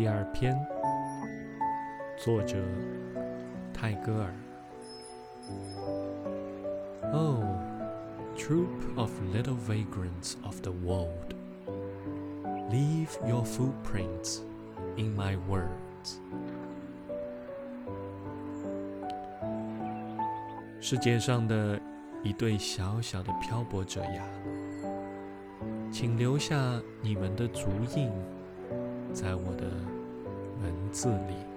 第二篇，作者泰戈尔。Oh, troop of little vagrants of the world, leave your footprints in my words. 世界上的一对小小的漂泊者呀，请留下你们的足印。在我的文字里。